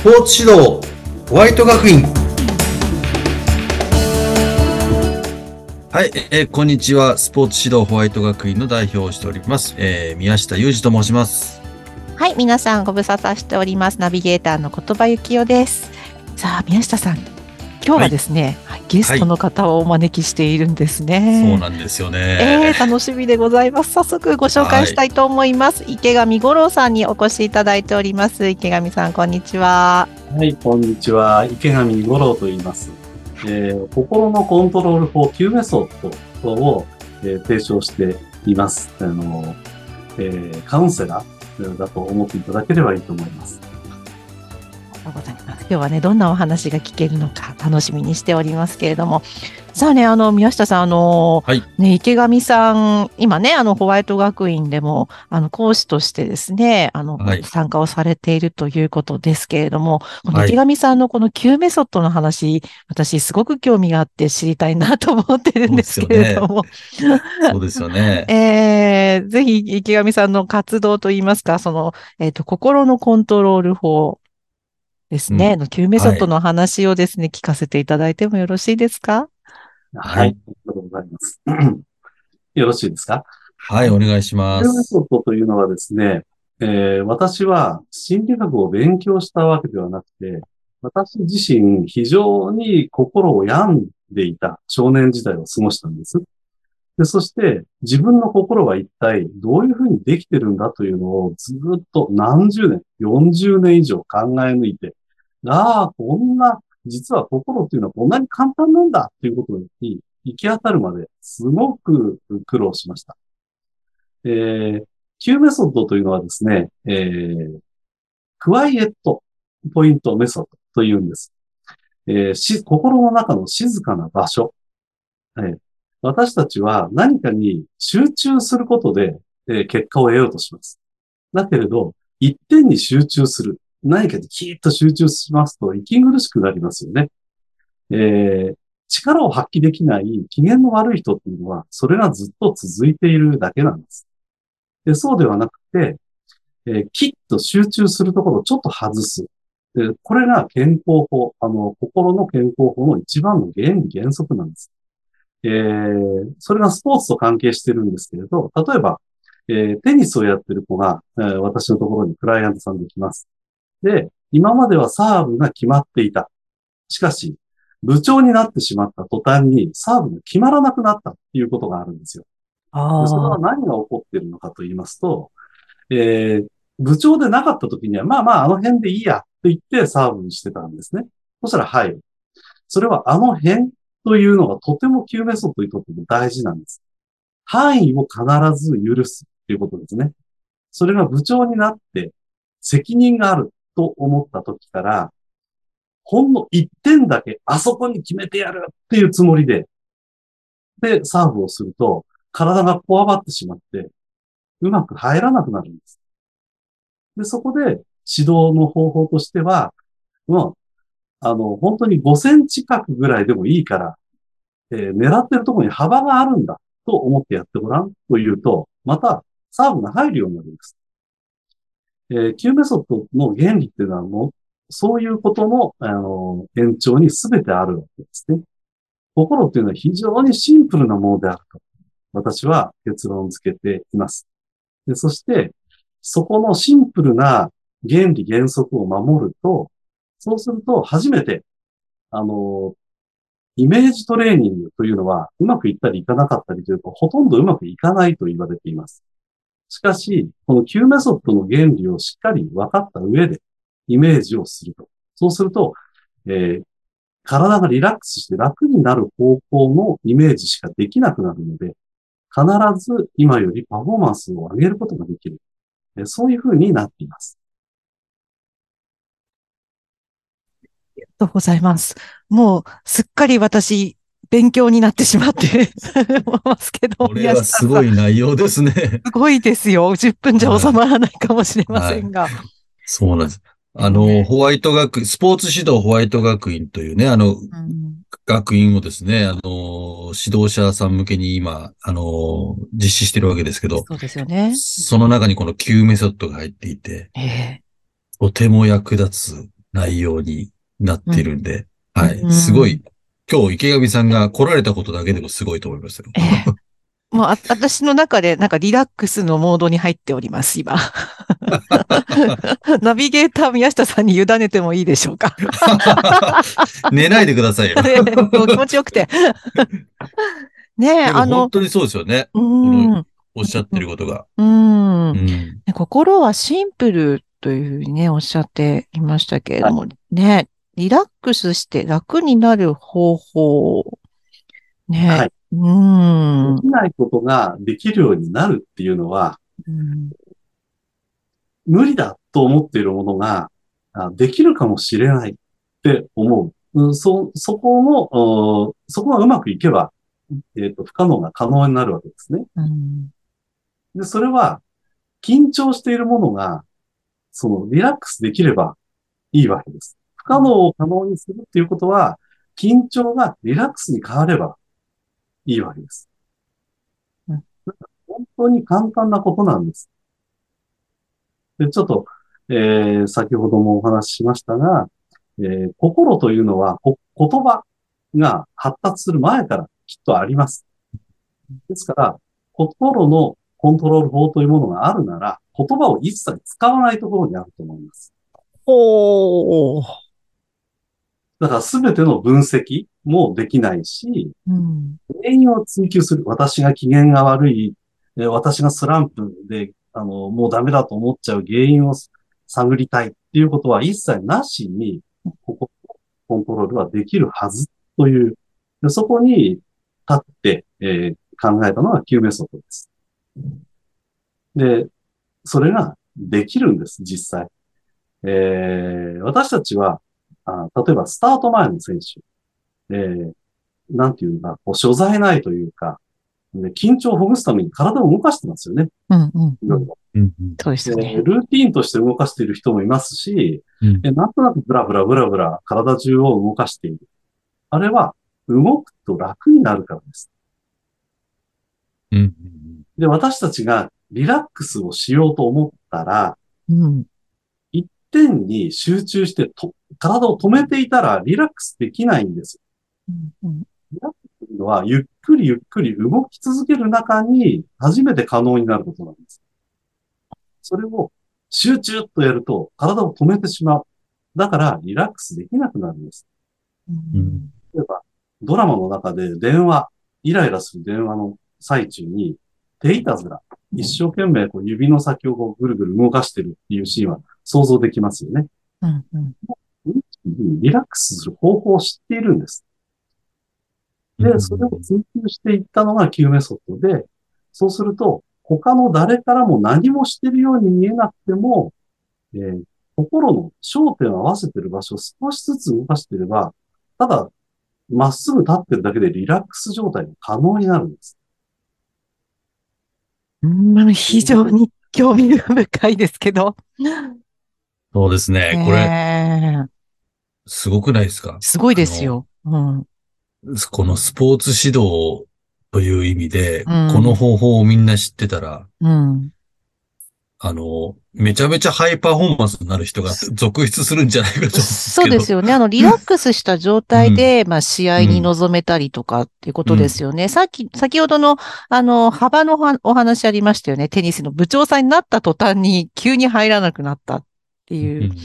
スポーツ指導ホワイト学院はい、えーこんにちは。スポーツ指導ホワイト学院の代表をしております。えー宮下裕二と申します。はい、皆さんご無沙汰しております。ナビゲーターの言葉幸男です。さあ、宮下さん、今日はですね、はいゲストの方をお招きしているんですね。そうなんですよえね。ー、楽しみでございます。早速ご紹介したいと思います。池上五郎さんにお越しいただいております。池上さん、こんにちは。はい、こんにちは。池上五郎と言います。えー心のコントロール法9メソッドを、えー提唱しています。あの、えーカウンセラーだと思っていただければいいと思います。ありがとうございます。今日はね、どんなお話が聞けるのか楽しみにしておりますけれども。さあね、あの、宮下さん、あの、はいね、池上さん、今ね、あの、ホワイト学院でも、あの、講師としてですね、あの、はい参加をされているということですけれども、このはい池上さんのこの Q メソッドの話、私すごく興味があって知りたいなと思ってるんですけれども、そうですよね。えー、ぜひ池上さんの活動といいますか、その、えっ、と、心のコントロール法ですね、の Q メソッドの話をですね、聞かせていただいてもよろしいですか？はい。ありがとうございます。よろしいですか？はい、お願いしま9メす。ソッドというのはですね、えー私は心理学を勉強したわけではなくて、私自身非常に心を病んでいた少年時代を過ごしたんです。で、そして自分の心は一体どういうふうにできてるんだというのをずっと何十年、40年以上考え抜いて、ああ、こんな、実は心っていうのはこんなに簡単なんだっていうことに行き当たるまですごく苦労しました。えー、Q メソッドというのはですね、えー、クワイエットポイントメソッドというんです。えーし、心の中の静かな場所。えー私たちは何かに集中することで、えー結果を得ようとします。だけれど、一点に集中する。何かにキーッと集中しますと息苦しくなりますよね。えー力を発揮できない機嫌の悪い人っていうのは、それがずっと続いているだけなんです。でそうではなくて、えーきっと集中するところをちょっと外す。でこれが健康法、あの、心の健康法の一番の原理原則なんです。えーそれがスポーツと関係してるんですけれど、例えば、えーテニスをやってる子が、えー私のところにクライアントさんで来ます。で、今まではサーブが決まっていた。しかし、部長になってしまった途端にサーブが決まらなくなったっていうことがあるんですよ。あでそれは何が起こっているのかと言いますと、えー部長でなかった時には、まあまああの辺でいいやって言ってサーブにしてたんですね。そしたら入る。それはあの辺というのがとても Q メソッドにとっても大事なんです。範囲を必ず許すっていうことですね。それが部長になって責任があると思った時から、ほんの一点だけあそこに決めてやるっていうつもりで、で、サーブをすると、体がこわばってしまって、うまく入らなくなるんです。で、そこで指導の方法としては、もう、あの、本当に5センチ角ぐらいでもいいから、えー狙ってるところに幅があるんだと思ってやってごらんというと、またサーブが入るようになるんです。えー、Q メソッドの原理っていうのはもう、そういうことの、あの、延長に全てあるわけですね。心っていうのは非常にシンプルなものであると。私は結論付けています。でそして、そこのシンプルな原理原則を守ると、そうすると初めて、あの、イメージトレーニングというのはうまくいったりいかなかったりというと、ほとんどうまくいかないと言われています。しかし、この Q メソッドの原理をしっかり分かった上で、イメージをすると。そうすると、えー体がリラックスして楽になる方向のイメージしかできなくなるので、必ず今よりパフォーマンスを上げることができる。えーそういうふうになっています。ありがとうございます。もう、すっかり私、勉強になってしまってますけど、これはすごい。い内容ですね。すごいですよ。10分じゃ収まらないかもしれませんが。そうなんです。あの、ホワイト学、スポーツ指導ホワイト学院というね、あの、うん学院をですね、あの、指導者さん向けに今、あの、実施してるわけですけど、そうですよね。その中にこの Q メソッドが入っていて、ええとても役立つ内容になってるんで、はい。うんすごい、今日池上さんが来られたことだけでもすごいと思いますよ。ええもうあ、私の中でなんかリラックスのモードに入っております、今。ナビゲーター宮下さんに委ねてもいいでしょうか。寝ないでくださいよ。気持ちよくて。ねえ、あの本、当にそうですよね。うん、おっしゃってることが。うんう。ん。ね心はシンプルというふうにね、おっしゃっていましたけれども、ね、リラックスして楽になる方法。ね、はいうん。できないことができるようになるっていうのは、うん無理だと思っているものが、あできるかもしれないって思う。うんそ、そこの、おそこがうまくいけば、えっ、と、不可能が可能になるわけですね。うんで、それは、緊張しているものが、その、リラックスできればいいわけです。可能を可能にするっていうことは、緊張がリラックスに変わればいいわけです。本当に簡単なことなんです。で、ちょっと、えー先ほどもお話ししましたが、えー心というのは、こ言葉が発達する前からきっとあります。ですから、心のコントロール法というものがあるなら、言葉を一切使わないところにあると思います。ほう。だから全ての分析もできないし、うん原因を追求する。私が機嫌が悪い、私がスランプで、あの、もうダメだと思っちゃう原因を探りたいっていうことは一切なしに、ここ、コントロールはできるはずという、でそこに立って、えー考えたのが Q メソッドです。で、それができるんです、実際。えー私たちはあ、例えばスタート前の選手、えーなんていうか、こう所在ないというか、で緊張をほぐすために体を動かしてますよね。うんうんいろいろうんそうですね。ルーティーンとして動かしている人もいますし、うんえなんとなくブラブラブラブラ体中を動かしている。あれは動くと楽になるからです。うんうんで、私たちがリラックスをしようと思ったら、うん一点に集中してと体を止めていたらリラックスできないんです。うんうんというのは、ゆっくりゆっくり動き続ける中に初めて可能になることなんです。それを集中とやると体を止めてしまう。だからリラックスできなくなるんです。うん例えば、ドラマの中で電話、イライラする電話の最中に、手いたずら、一生懸命こう指の先をこうぐるぐる動かしてるっていうシーンは想像できますよね。うんうんリラックスする方法を知っているんです。で、それを追求していったのが Q メソッドで、そうすると、他の誰からも何もしてるように見えなくても、えー心の焦点を合わせてる場所を少しずつ動かしていれば、ただ、まっすぐ立ってるだけでリラックス状態が可能になるんです。うん非常に興味深いですけど。そうですね。これ、ええすごくないですか？すごいですよ。うん。このスポーツ指導という意味で、うんこの方法をみんな知ってたら、うん。あの、めちゃめちゃハイパフォーマンスになる人が続出するんじゃないかと。そうですよね。あの、リラックスした状態で、まあ、試合に臨めたりとかっていうことですよね。さっき、先ほどの、あの、幅のはお話ありましたよね。テニスの部長さんになった途端に急に入らなくなったっていう。うん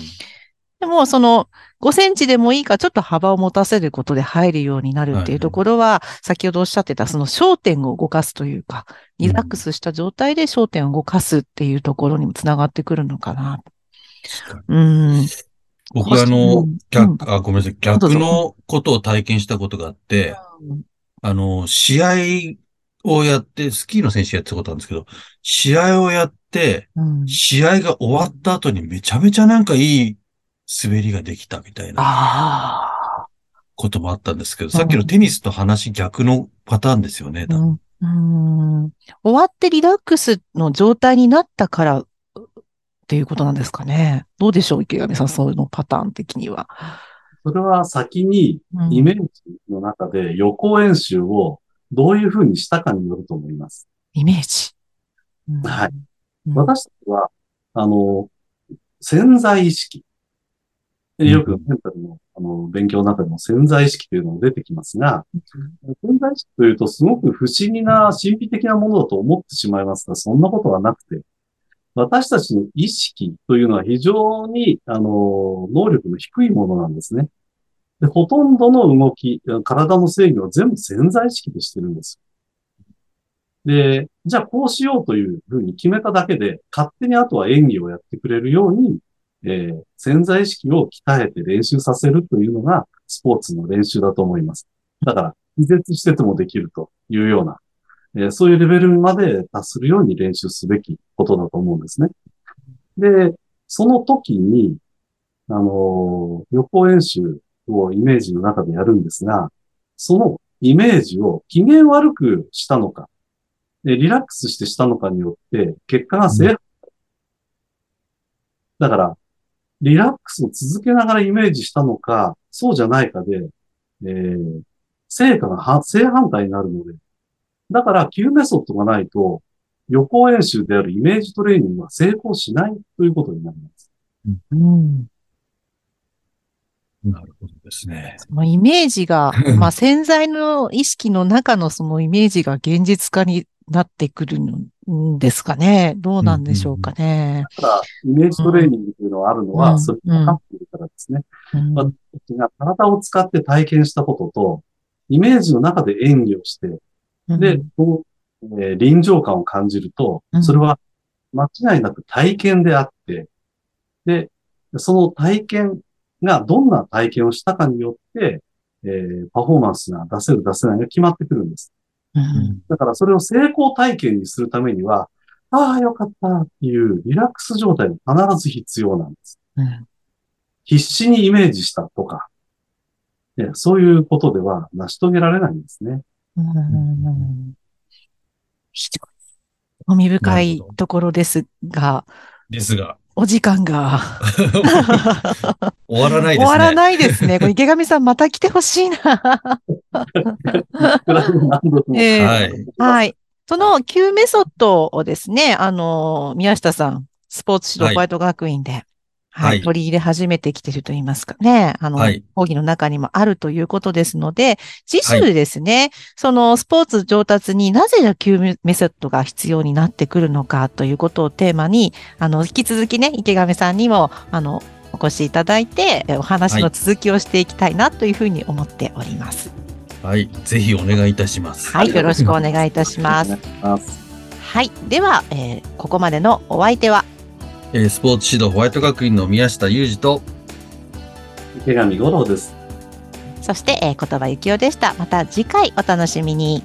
でも、その、5センチでもいいからちょっと幅を持たせることで入るようになるっていうところは、先ほどおっしゃってた、その焦点を動かすというか、リラックスした状態で焦点を動かすっていうところにもつながってくるのかな。うん。僕あうのん、逆、あ、ごめんなさい。逆のことを体験したことがあって、あの、試合をやって、スキーの選手やってたことあるんですけど、試合をやって、うん。試合が終わった後にめちゃめちゃなんかいい滑りができたみたいな。こともあったんですけど、さっきのテニスと話逆のパターンですよね。多分うん。うん終わってリラックスの状態になったからっていうことなんですかね。どうでしょう池上さん、そういうのパターン的には。それは先にうんイメージの中で予行演習をどういうふうにしたかによると思います。イメージ。うんはい。うん私たちは、あの、潜在意識。でよくメンタルのあの勉強の中でも潜在意識というのが出てきますが、潜在意識というとすごく不思議な神秘的なものだと思ってしまいますが、そんなことはなくて、私たちの意識というのは非常に、あの、能力の低いものなんですね。で、ほとんどの動き、体の制御は全部潜在意識でしてるんです。で、じゃあこうしようというふうに決めただけで、勝手にあとは演技をやってくれるように、えー、潜在意識を鍛えて練習させるというのがスポーツの練習だと思います。だから、気絶しててもできるというような、えー、そういうレベルまで達するように練習すべきことだと思うんですね。で、その時に、あのー、予行演習をイメージの中でやるんですが、そのイメージを機嫌悪くしたのか、リラックスしてしたのかによって、結果が正反対。だから、リラックスを続けながらイメージしたのか、そうじゃないかで、えー、成果が正反対になるので、だから、Q メソッドがないと、予行演習であるイメージトレーニングは成功しないということになります。うん、なるほどですね。そのイメージが、まあ潜在の意識の中のそのイメージが現実化になってくるんですかね。どうなんでしょうかね。だから、イメージトレーニングというのがあるのは、うん、それが分かっているからですね。うん、私が体を使って体験したことと、イメージの中で演技をして、で、この、えー、臨場感を感じると、それは間違いなく体験であって、で、その体験がどんな体験をしたかによって、えー、パフォーマンスが出せる出せないが決まってくるんです。うん、だからそれを成功体験にするためには、ああ、よかったっていうリラックス状態が必ず必要なんです。うん、必死にイメージしたとか、そういうことでは成し遂げられないんですね。うん、興味深いところですが、ですが、お時間が。終わらないですね。終わらないですね。これ池上さんまた来てほしいな。えー、はい。はい。その Q メソッドをですね、あの、宮下さん、スポーツ指導ホワイト学院で、はい、取り入れ始めてきてると言いますかね。あの、はい、講義の中にもあるということですので、次週ですね、はい、そのスポーツ上達になぜ Q メソッドが必要になってくるのかということをテーマに、あの、引き続きね、池上さんにも、あの、お越しいただいて、お話の続きをしていきたいなというふうに思っております。はい、ぜひお願いいたします。はい、よろしくお願いいたします。はい、では、えー、ここまでのお相手は、えー、スポーツ指導ホワイト学院の宮下裕二と池上五郎です。そして、えー、言葉幸雄でした。また次回お楽しみに。